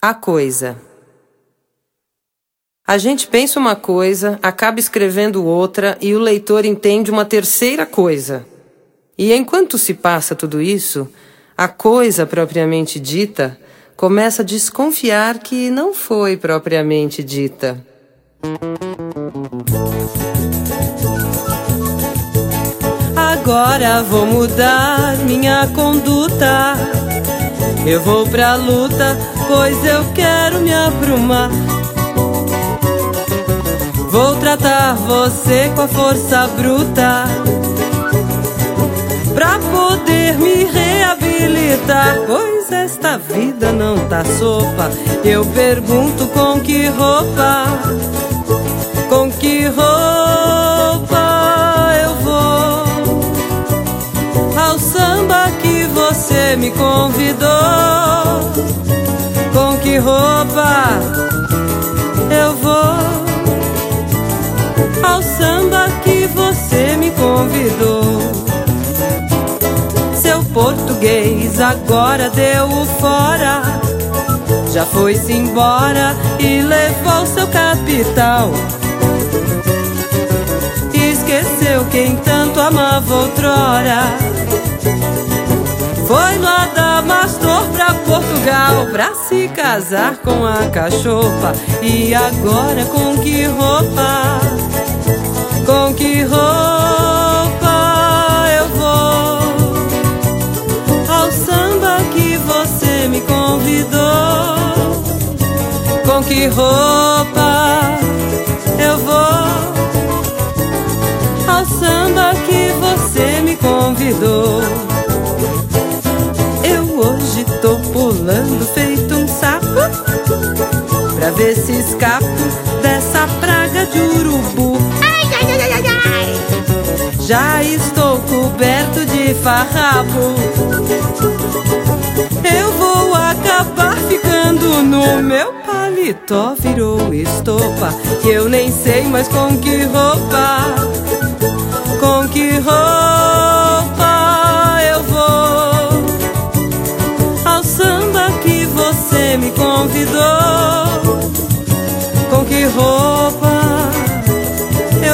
A coisa. A gente pensa uma coisa, acaba escrevendo outra e o leitor entende uma terceira coisa. E enquanto se passa tudo isso, a coisa propriamente dita começa a desconfiar que não foi propriamente dita. Agora vou mudar minha conduta. Eu vou pra luta, pois eu quero me aprumar. Vou tratar você com a força bruta pra poder me reabilitar. Pois esta vida não tá sopa. Eu pergunto com que roupa, com que roupa eu vou ao samba que você me convidou. Roupa eu vou ao samba que você me convidou? Seu português agora deu o fora. Já foi-se embora e levou seu capital. Esqueceu quem tanto amava outrora. Pra se casar com a cachopa. E agora com que roupa? Com que roupa eu vou ao samba que você me convidou? Com que roupa eu vou ao samba que ver se escapo dessa praga de urubu. Já estou coberto de farrapo. Eu vou acabar ficando no meu paletó. Virou estopa. Que eu nem sei mais com que roupa. Com que roupa eu vou ao samba que você me convidou.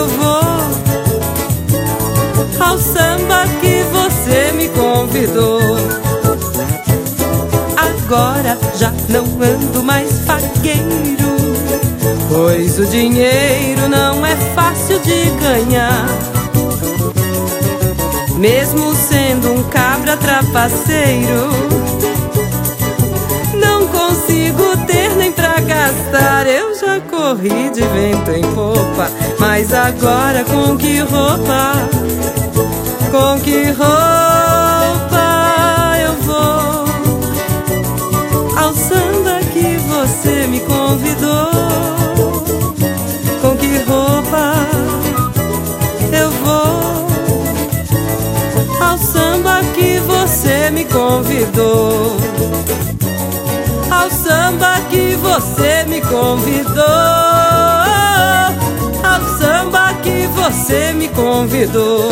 Eu vou ao samba que você me convidou. Agora já não ando mais fagueiro, pois o dinheiro não é fácil de ganhar. Mesmo sendo um cabra trapaceiro, não consigo ter nem pra gastar. Corri de vento em popa, mas agora com que roupa? Com que roupa eu vou ao samba que você me convidou? Com que roupa eu vou ao samba que você me convidou? Ao samba que você me convidou? Ao samba que você me convidou?